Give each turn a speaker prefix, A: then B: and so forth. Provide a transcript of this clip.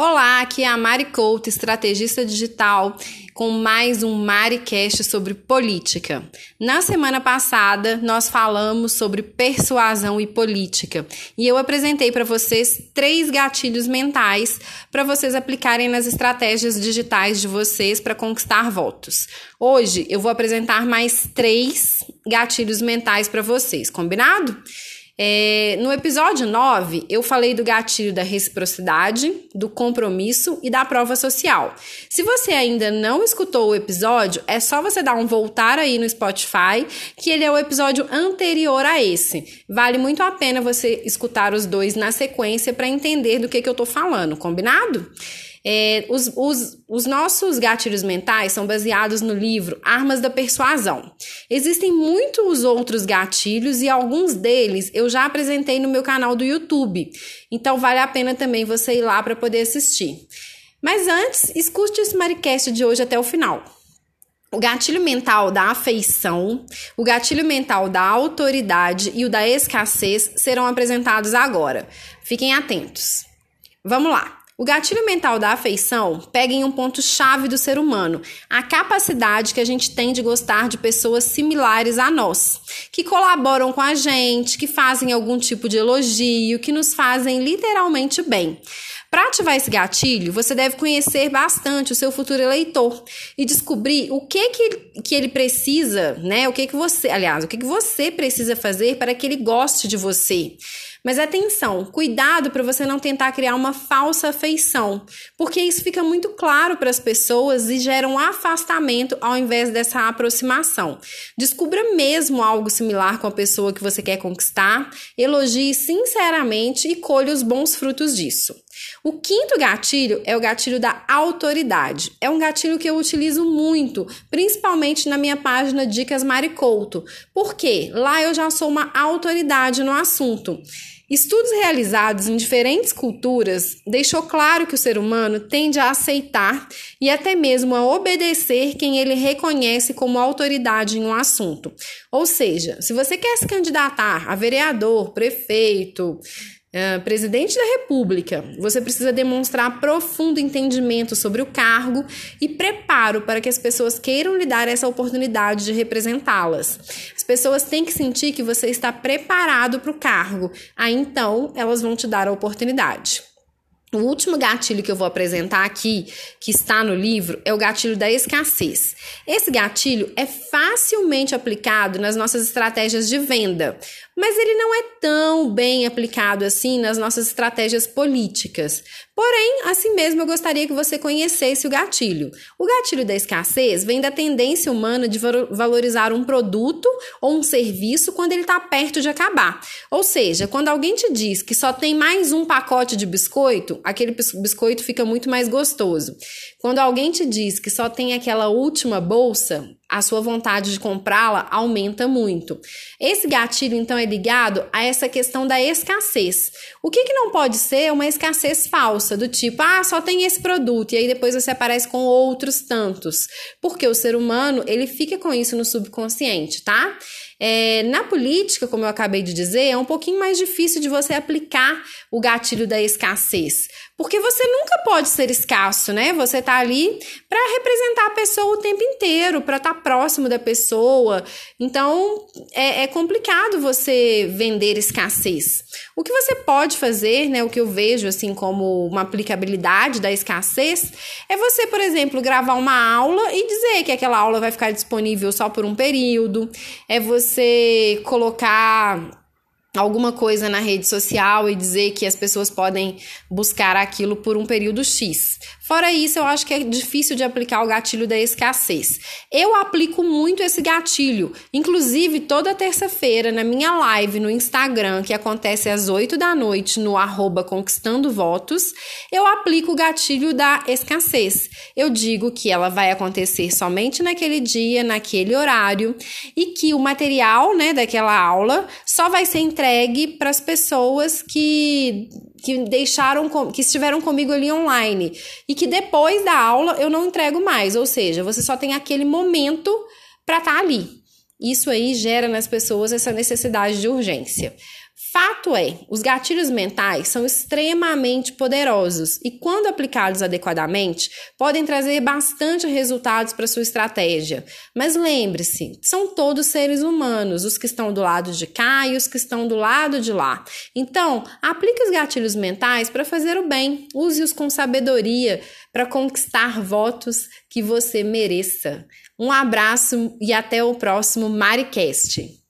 A: Olá, aqui é a Mari Couto, estrategista digital, com mais um MariCast sobre política. Na semana passada, nós falamos sobre persuasão e política e eu apresentei para vocês três gatilhos mentais para vocês aplicarem nas estratégias digitais de vocês para conquistar votos. Hoje eu vou apresentar mais três gatilhos mentais para vocês, combinado? É, no episódio 9, eu falei do gatilho da reciprocidade, do compromisso e da prova social. Se você ainda não escutou o episódio, é só você dar um voltar aí no Spotify, que ele é o episódio anterior a esse. Vale muito a pena você escutar os dois na sequência para entender do que, que eu tô falando, combinado? É, os, os, os nossos gatilhos mentais são baseados no livro Armas da Persuasão. Existem muitos outros gatilhos e alguns deles eu já apresentei no meu canal do YouTube. Então vale a pena também você ir lá para poder assistir. Mas antes, escute esse Maricast de hoje até o final. O gatilho mental da afeição, o gatilho mental da autoridade e o da escassez serão apresentados agora. Fiquem atentos. Vamos lá. O gatilho mental da afeição pega em um ponto-chave do ser humano, a capacidade que a gente tem de gostar de pessoas similares a nós, que colaboram com a gente, que fazem algum tipo de elogio, que nos fazem literalmente bem. Para ativar esse gatilho, você deve conhecer bastante o seu futuro eleitor e descobrir o que que, que ele precisa, né? O que que você, aliás, o que que você precisa fazer para que ele goste de você. Mas atenção, cuidado para você não tentar criar uma falsa afeição, porque isso fica muito claro para as pessoas e gera um afastamento ao invés dessa aproximação. Descubra mesmo algo similar com a pessoa que você quer conquistar, elogie sinceramente e colhe os bons frutos disso. O quinto gatilho é o gatilho da autoridade. É um gatilho que eu utilizo muito, principalmente na minha página Dicas Maricouto. Por quê? Lá eu já sou uma autoridade no assunto. Estudos realizados em diferentes culturas deixou claro que o ser humano tende a aceitar e até mesmo a obedecer quem ele reconhece como autoridade em um assunto. Ou seja, se você quer se candidatar a vereador, prefeito, Uh, presidente da República, você precisa demonstrar profundo entendimento sobre o cargo e preparo para que as pessoas queiram lhe dar essa oportunidade de representá-las. As pessoas têm que sentir que você está preparado para o cargo, aí então elas vão te dar a oportunidade. O último gatilho que eu vou apresentar aqui, que está no livro, é o gatilho da escassez. Esse gatilho é facilmente aplicado nas nossas estratégias de venda, mas ele não é tão bem aplicado assim nas nossas estratégias políticas. Porém, assim mesmo eu gostaria que você conhecesse o gatilho. O gatilho da escassez vem da tendência humana de valorizar um produto ou um serviço quando ele está perto de acabar. Ou seja, quando alguém te diz que só tem mais um pacote de biscoito, aquele biscoito fica muito mais gostoso. Quando alguém te diz que só tem aquela última bolsa, a sua vontade de comprá-la aumenta muito. Esse gatilho, então, é ligado a essa questão da escassez. O que, que não pode ser uma escassez falsa, do tipo, ah, só tem esse produto, e aí depois você aparece com outros tantos. Porque o ser humano, ele fica com isso no subconsciente, tá? É, na política, como eu acabei de dizer, é um pouquinho mais difícil de você aplicar o gatilho da escassez. Porque você nunca pode ser escasso, né? Você tá ali para representar a pessoa o tempo inteiro, para estar tá próximo da pessoa. Então, é, é complicado você vender escassez. O que você pode fazer, né? O que eu vejo assim como uma aplicabilidade da escassez é você, por exemplo, gravar uma aula e dizer que aquela aula vai ficar disponível só por um período. É você colocar alguma coisa na rede social e dizer que as pessoas podem buscar aquilo por um período X. Fora isso, eu acho que é difícil de aplicar o gatilho da escassez. Eu aplico muito esse gatilho, inclusive toda terça-feira na minha live no Instagram, que acontece às 8 da noite no arroba Conquistando Votos, eu aplico o gatilho da escassez. Eu digo que ela vai acontecer somente naquele dia, naquele horário, e que o material né, daquela aula só vai ser entregue para as pessoas que que deixaram, que estiveram comigo ali online e que depois da aula eu não entrego mais, ou seja, você só tem aquele momento para estar tá ali. Isso aí gera nas pessoas essa necessidade de urgência. Fato é, os gatilhos mentais são extremamente poderosos e, quando aplicados adequadamente, podem trazer bastante resultados para sua estratégia. Mas lembre-se, são todos seres humanos, os que estão do lado de cá e os que estão do lado de lá. Então, aplique os gatilhos mentais para fazer o bem, use-os com sabedoria para conquistar votos que você mereça. Um abraço e até o próximo Maricast.